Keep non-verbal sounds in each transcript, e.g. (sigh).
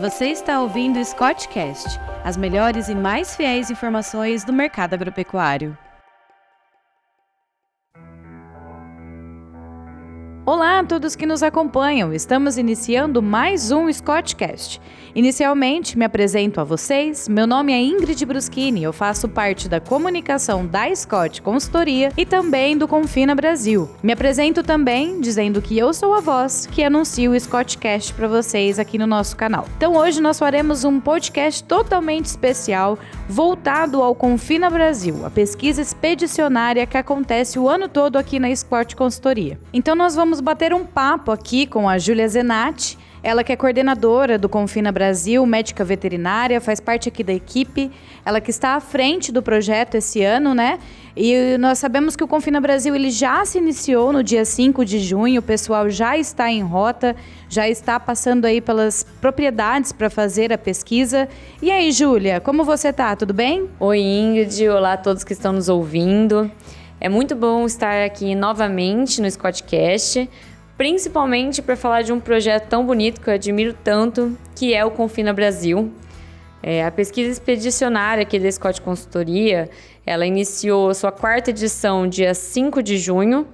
Você está ouvindo o Scottcast, as melhores e mais fiéis informações do mercado agropecuário. Olá a todos que nos acompanham. Estamos iniciando mais um Scottcast. Inicialmente, me apresento a vocês. Meu nome é Ingrid Bruschini, eu faço parte da comunicação da Scott Consultoria e também do Confina Brasil. Me apresento também dizendo que eu sou a voz que anuncia o Scottcast para vocês aqui no nosso canal. Então hoje nós faremos um podcast totalmente especial voltado ao Confina Brasil, a pesquisa expedicionária que acontece o ano todo aqui na Scott Consultoria. Então nós vamos vamos bater um papo aqui com a Júlia Zenatti. Ela que é coordenadora do Confina Brasil, médica veterinária, faz parte aqui da equipe. Ela que está à frente do projeto esse ano, né? E nós sabemos que o Confina Brasil ele já se iniciou no dia 5 de junho, o pessoal já está em rota, já está passando aí pelas propriedades para fazer a pesquisa. E aí, Júlia, como você tá? Tudo bem? Oi, Ingrid. Olá a todos que estão nos ouvindo. É muito bom estar aqui novamente no Scottcast, principalmente para falar de um projeto tão bonito que eu admiro tanto, que é o Confina Brasil. É, a pesquisa expedicionária aqui da Scott Consultoria, ela iniciou sua quarta edição dia 5 de junho.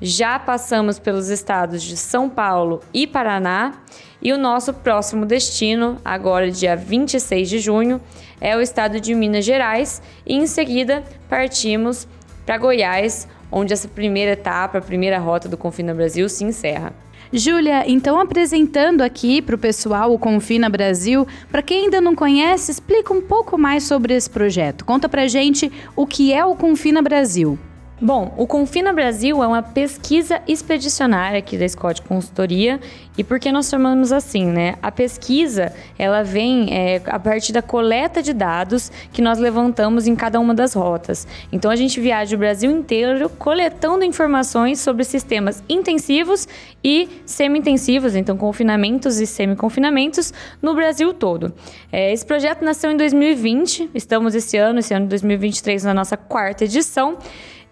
Já passamos pelos estados de São Paulo e Paraná e o nosso próximo destino, agora dia 26 de junho, é o estado de Minas Gerais e em seguida partimos para Goiás, onde essa primeira etapa, a primeira rota do Confina Brasil se encerra. Júlia, então apresentando aqui para o pessoal o Confina Brasil, para quem ainda não conhece, explica um pouco mais sobre esse projeto. Conta para gente o que é o Confina Brasil. Bom, o Confina Brasil é uma pesquisa expedicionária aqui da Scott Consultoria. E por que nós chamamos assim, né? A pesquisa, ela vem é, a partir da coleta de dados que nós levantamos em cada uma das rotas. Então, a gente viaja o Brasil inteiro coletando informações sobre sistemas intensivos e semi-intensivos, então confinamentos e semi-confinamentos, no Brasil todo. É, esse projeto nasceu em 2020, estamos esse ano, esse ano de 2023, na nossa quarta edição.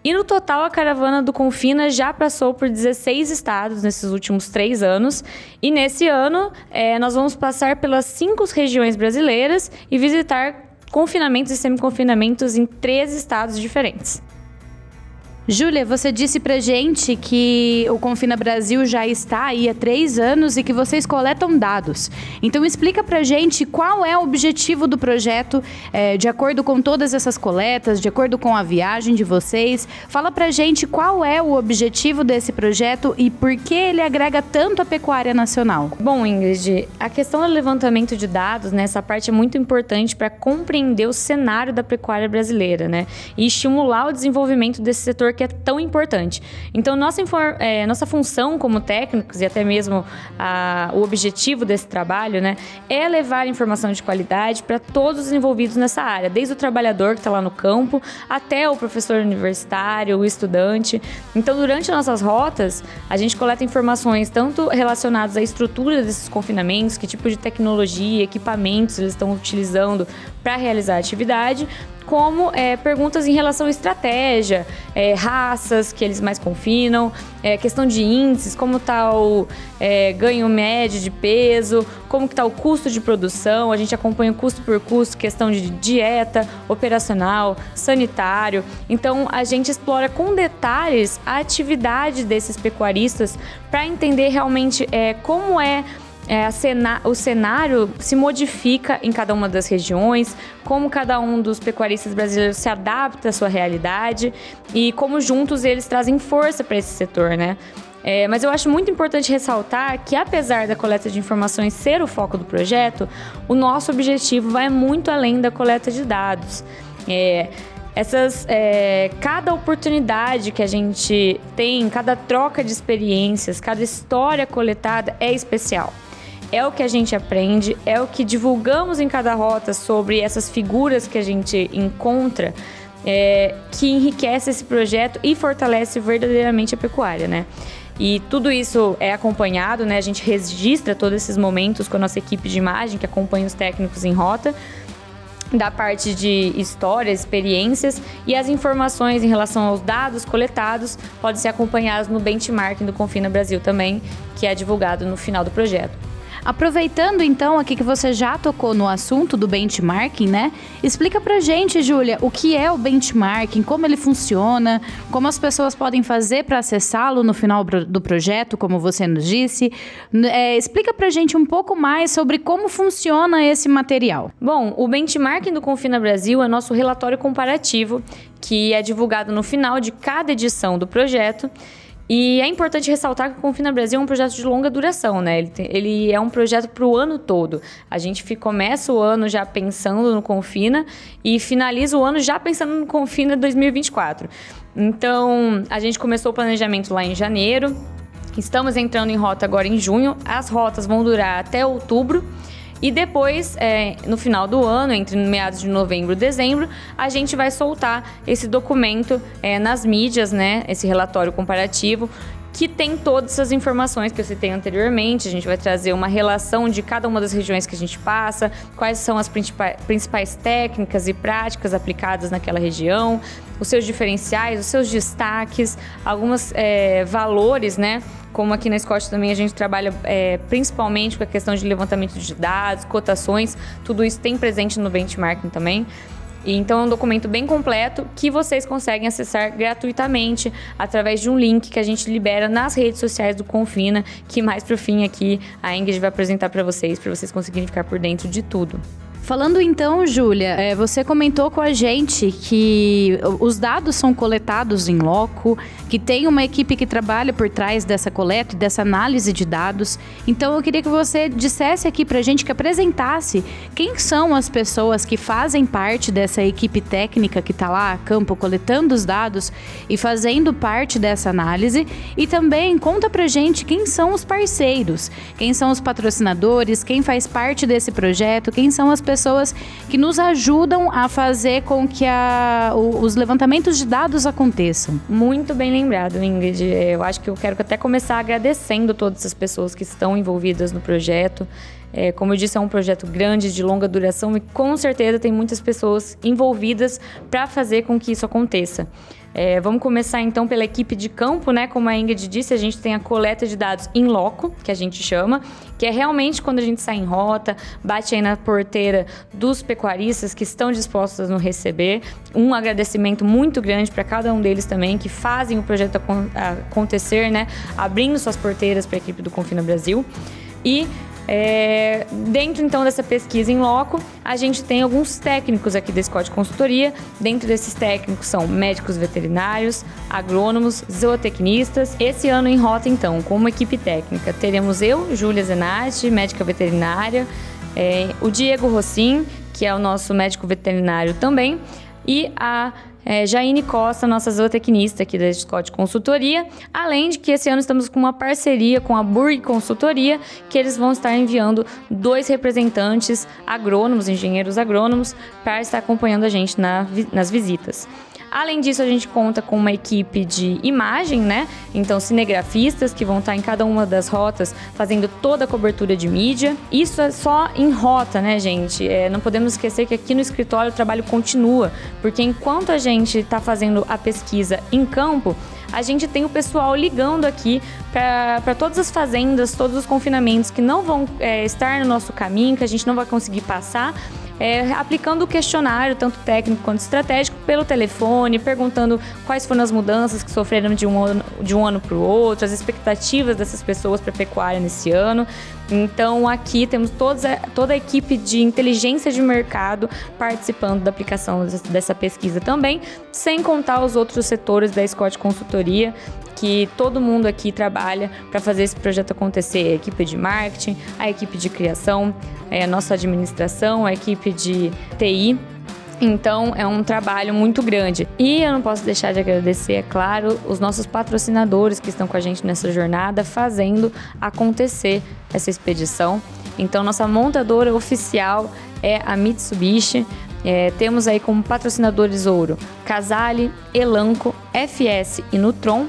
E no total, a caravana do Confina já passou por 16 estados nesses últimos três anos. E nesse ano, é, nós vamos passar pelas cinco regiões brasileiras e visitar confinamentos e semi-confinamentos em três estados diferentes. Júlia, você disse pra gente que o Confina Brasil já está aí há três anos e que vocês coletam dados. Então explica pra gente qual é o objetivo do projeto, é, de acordo com todas essas coletas, de acordo com a viagem de vocês. Fala pra gente qual é o objetivo desse projeto e por que ele agrega tanto a pecuária nacional. Bom, Ingrid, a questão do levantamento de dados, né, essa parte é muito importante para compreender o cenário da pecuária brasileira, né, e estimular o desenvolvimento desse setor que é tão importante. Então, nossa, é, nossa função como técnicos e até mesmo a, o objetivo desse trabalho né, é levar informação de qualidade para todos os envolvidos nessa área, desde o trabalhador que está lá no campo até o professor universitário, o estudante. Então, durante nossas rotas, a gente coleta informações tanto relacionadas à estrutura desses confinamentos, que tipo de tecnologia, equipamentos eles estão utilizando para realizar a atividade, como é, perguntas em relação à estratégia, é, raças que eles mais confinam, é, questão de índices, como está o é, ganho médio de peso, como está o custo de produção, a gente acompanha custo por custo, questão de dieta, operacional, sanitário. Então a gente explora com detalhes a atividade desses pecuaristas para entender realmente é, como é é, cena, o cenário se modifica em cada uma das regiões, como cada um dos pecuaristas brasileiros se adapta à sua realidade e como juntos eles trazem força para esse setor, né? É, mas eu acho muito importante ressaltar que, apesar da coleta de informações ser o foco do projeto, o nosso objetivo vai muito além da coleta de dados. É, essas é, cada oportunidade que a gente tem, cada troca de experiências, cada história coletada é especial é o que a gente aprende, é o que divulgamos em cada rota sobre essas figuras que a gente encontra. É, que enriquece esse projeto e fortalece verdadeiramente a pecuária, né? E tudo isso é acompanhado, né? A gente registra todos esses momentos com a nossa equipe de imagem que acompanha os técnicos em rota da parte de histórias, experiências e as informações em relação aos dados coletados podem ser acompanhadas no benchmarking do Confina Brasil também, que é divulgado no final do projeto. Aproveitando então aqui que você já tocou no assunto do benchmarking, né? Explica pra gente, Júlia, o que é o benchmarking, como ele funciona, como as pessoas podem fazer para acessá-lo no final do projeto, como você nos disse. É, explica pra gente um pouco mais sobre como funciona esse material. Bom, o benchmarking do Confina Brasil é nosso relatório comparativo que é divulgado no final de cada edição do projeto. E é importante ressaltar que o Confina Brasil é um projeto de longa duração, né? Ele, tem, ele é um projeto para o ano todo. A gente começa o ano já pensando no Confina e finaliza o ano já pensando no Confina 2024. Então, a gente começou o planejamento lá em janeiro, estamos entrando em rota agora em junho. As rotas vão durar até outubro. E depois, é, no final do ano, entre meados de novembro e dezembro, a gente vai soltar esse documento é, nas mídias, né? Esse relatório comparativo que tem todas essas informações que eu citei anteriormente. A gente vai trazer uma relação de cada uma das regiões que a gente passa, quais são as principais técnicas e práticas aplicadas naquela região, os seus diferenciais, os seus destaques, alguns é, valores, né? Como aqui na Scott também a gente trabalha é, principalmente com a questão de levantamento de dados, cotações, tudo isso tem presente no benchmarking também. Então é um documento bem completo que vocês conseguem acessar gratuitamente através de um link que a gente libera nas redes sociais do Confina, que mais pro fim aqui a Ingrid vai apresentar para vocês, para vocês conseguirem ficar por dentro de tudo. Falando então, Júlia, é, você comentou com a gente que os dados são coletados em loco, que tem uma equipe que trabalha por trás dessa coleta e dessa análise de dados. Então eu queria que você dissesse aqui pra gente, que apresentasse quem são as pessoas que fazem parte dessa equipe técnica que está lá a campo coletando os dados e fazendo parte dessa análise. E também conta pra gente quem são os parceiros, quem são os patrocinadores, quem faz parte desse projeto, quem são as pessoas pessoas que nos ajudam a fazer com que a, os levantamentos de dados aconteçam. Muito bem lembrado, Ingrid. Eu acho que eu quero até começar agradecendo todas essas pessoas que estão envolvidas no projeto. É, como eu disse, é um projeto grande, de longa duração e com certeza tem muitas pessoas envolvidas para fazer com que isso aconteça. É, vamos começar então pela equipe de campo, né? Como a Ingrid disse, a gente tem a coleta de dados em loco, que a gente chama, que é realmente quando a gente sai em rota, bate aí na porteira dos pecuaristas que estão dispostos a nos receber. Um agradecimento muito grande para cada um deles também, que fazem o projeto acontecer, né? Abrindo suas porteiras para a equipe do Confina Brasil. E é, dentro então dessa pesquisa em loco, a gente tem alguns técnicos aqui da Scott Consultoria. Dentro desses técnicos são médicos veterinários, agrônomos, zootecnistas. Esse ano em rota então, como equipe técnica, teremos eu, Júlia Zenatti, médica veterinária, é, o Diego Rossim, que é o nosso médico veterinário também, e a é, Jaine Costa, nossa zootecnista aqui da Scott Consultoria, além de que esse ano estamos com uma parceria com a Burg Consultoria, que eles vão estar enviando dois representantes agrônomos, engenheiros agrônomos, para estar acompanhando a gente na, nas visitas. Além disso, a gente conta com uma equipe de imagem, né? Então, cinegrafistas que vão estar em cada uma das rotas fazendo toda a cobertura de mídia. Isso é só em rota, né, gente? É, não podemos esquecer que aqui no escritório o trabalho continua, porque enquanto a gente está fazendo a pesquisa em campo, a gente tem o pessoal ligando aqui para todas as fazendas, todos os confinamentos que não vão é, estar no nosso caminho, que a gente não vai conseguir passar é, aplicando o questionário, tanto técnico quanto estratégico, pelo telefone, perguntando quais foram as mudanças que sofreram de um ano, um para o outro, as expectativas dessas pessoas para a pecuária nesse ano. Então, aqui temos toda, toda a equipe de inteligência de mercado participando da aplicação dessa pesquisa também, sem contar os outros setores da Scott Consultoria, que todo mundo aqui trabalha para fazer esse projeto acontecer. A equipe de marketing, a equipe de criação, é, a nossa administração, a equipe de TI. Então é um trabalho muito grande. E eu não posso deixar de agradecer, é claro, os nossos patrocinadores que estão com a gente nessa jornada, fazendo acontecer essa expedição. Então, nossa montadora oficial é a Mitsubishi. É, temos aí como patrocinadores ouro Casale, Elanco, FS e Nutron.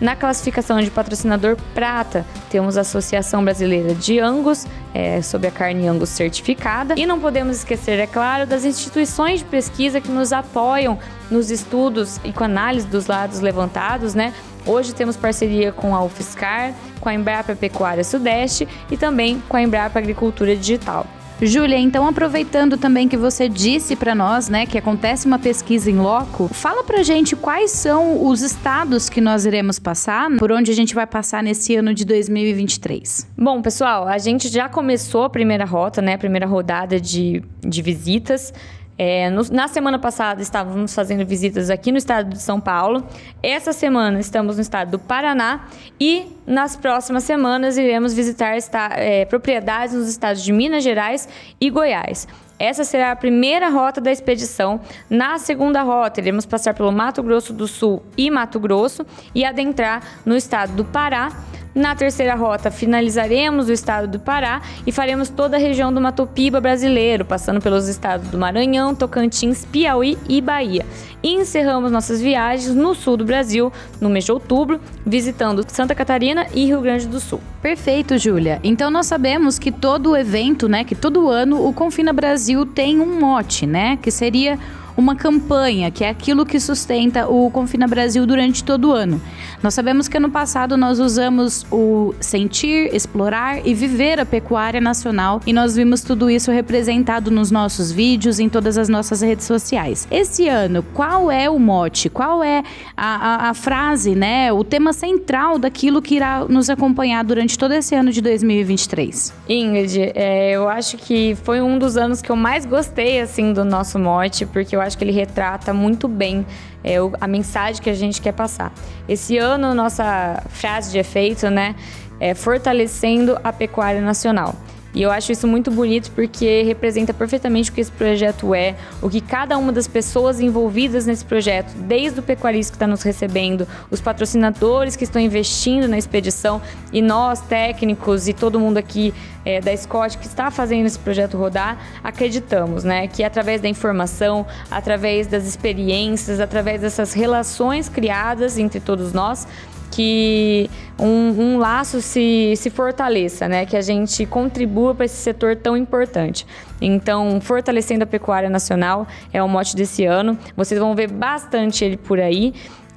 Na classificação de patrocinador prata, temos a Associação Brasileira de Angus, é, sobre a carne Angus certificada. E não podemos esquecer, é claro, das instituições de pesquisa que nos apoiam nos estudos e com análise dos lados levantados, né? Hoje temos parceria com a UFSCar, com a Embrapa Pecuária Sudeste e também com a Embrapa Agricultura Digital. Júlia, então aproveitando também que você disse para nós, né, que acontece uma pesquisa em loco, fala pra gente quais são os estados que nós iremos passar, por onde a gente vai passar nesse ano de 2023. Bom, pessoal, a gente já começou a primeira rota, né, a primeira rodada de, de visitas. É, no, na semana passada estávamos fazendo visitas aqui no estado de São Paulo. Essa semana estamos no estado do Paraná e nas próximas semanas iremos visitar esta, é, propriedades nos estados de Minas Gerais e Goiás. Essa será a primeira rota da expedição. Na segunda rota, iremos passar pelo Mato Grosso do Sul e Mato Grosso e adentrar no estado do Pará na terceira rota, finalizaremos o estado do Pará e faremos toda a região do Mato Piba brasileiro, passando pelos estados do Maranhão, Tocantins, Piauí e Bahia. E encerramos nossas viagens no sul do Brasil, no mês de outubro, visitando Santa Catarina e Rio Grande do Sul. Perfeito, Júlia. Então nós sabemos que todo evento, né, que todo ano o Confina Brasil tem um mote, né, que seria uma campanha, que é aquilo que sustenta o Confina Brasil durante todo o ano. Nós sabemos que ano passado nós usamos o sentir, explorar e viver a pecuária nacional e nós vimos tudo isso representado nos nossos vídeos, em todas as nossas redes sociais. Esse ano, qual é o mote, qual é a, a, a frase, né, o tema central daquilo que irá nos acompanhar durante todo esse ano de 2023? Ingrid, é, eu acho que foi um dos anos que eu mais gostei assim do nosso mote, porque eu acho que ele retrata muito bem é, a mensagem que a gente quer passar. Esse ano, nossa frase de efeito, né, é fortalecendo a pecuária nacional. E eu acho isso muito bonito porque representa perfeitamente o que esse projeto é, o que cada uma das pessoas envolvidas nesse projeto, desde o pecuarista que está nos recebendo, os patrocinadores que estão investindo na expedição e nós, técnicos e todo mundo aqui é, da Scott que está fazendo esse projeto rodar, acreditamos, né? Que através da informação, através das experiências, através dessas relações criadas entre todos nós, que um, um, laço se, se fortaleça, né? Que a gente contribua para esse setor tão importante. Então, fortalecendo a pecuária nacional é o mote desse ano. Vocês vão ver bastante ele por aí.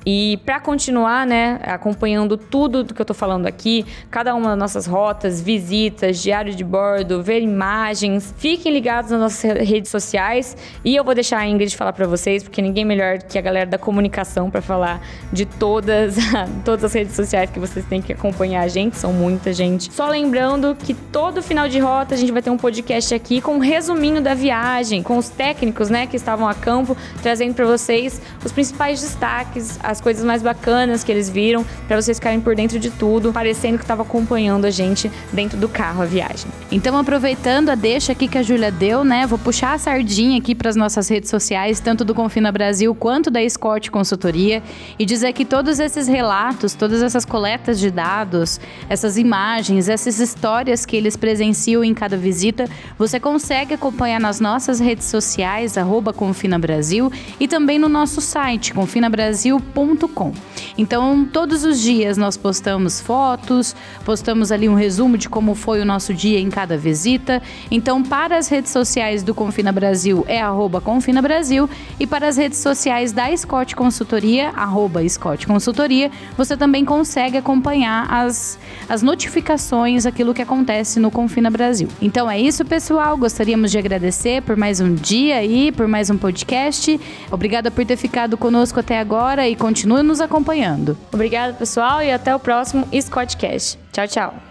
E para continuar, né, acompanhando tudo do que eu estou falando aqui, cada uma das nossas rotas, visitas, diário de bordo, ver imagens, fiquem ligados nas nossas redes sociais e eu vou deixar a Ingrid falar para vocês, porque ninguém melhor que a galera da comunicação para falar de todas, (laughs) todas as redes sociais que vocês têm que acompanhar a gente, são muita gente. Só lembrando que todo final de rota a gente vai ter um podcast aqui com um resuminho da viagem, com os técnicos, né, que estavam a campo, trazendo para vocês os principais destaques, as as coisas mais bacanas que eles viram, para vocês ficarem por dentro de tudo, parecendo que estava acompanhando a gente dentro do carro a viagem. Então, aproveitando a deixa aqui que a Júlia deu, né, vou puxar a sardinha aqui para as nossas redes sociais, tanto do Confina Brasil quanto da Scott Consultoria, e dizer que todos esses relatos, todas essas coletas de dados, essas imagens, essas histórias que eles presenciam em cada visita, você consegue acompanhar nas nossas redes sociais, arroba Confina Brasil, e também no nosso site, confinabrasil.com então, todos os dias nós postamos fotos, postamos ali um resumo de como foi o nosso dia em cada visita. Então, para as redes sociais do Confina Brasil é arroba Confina Brasil e para as redes sociais da Scott Consultoria, arroba Scott Consultoria, você também consegue acompanhar as, as notificações, aquilo que acontece no Confina Brasil. Então é isso, pessoal. Gostaríamos de agradecer por mais um dia aí, por mais um podcast. Obrigada por ter ficado conosco até agora e continue nos acompanhando. Obrigada, pessoal, e até o próximo Scottcast. Tchau, tchau.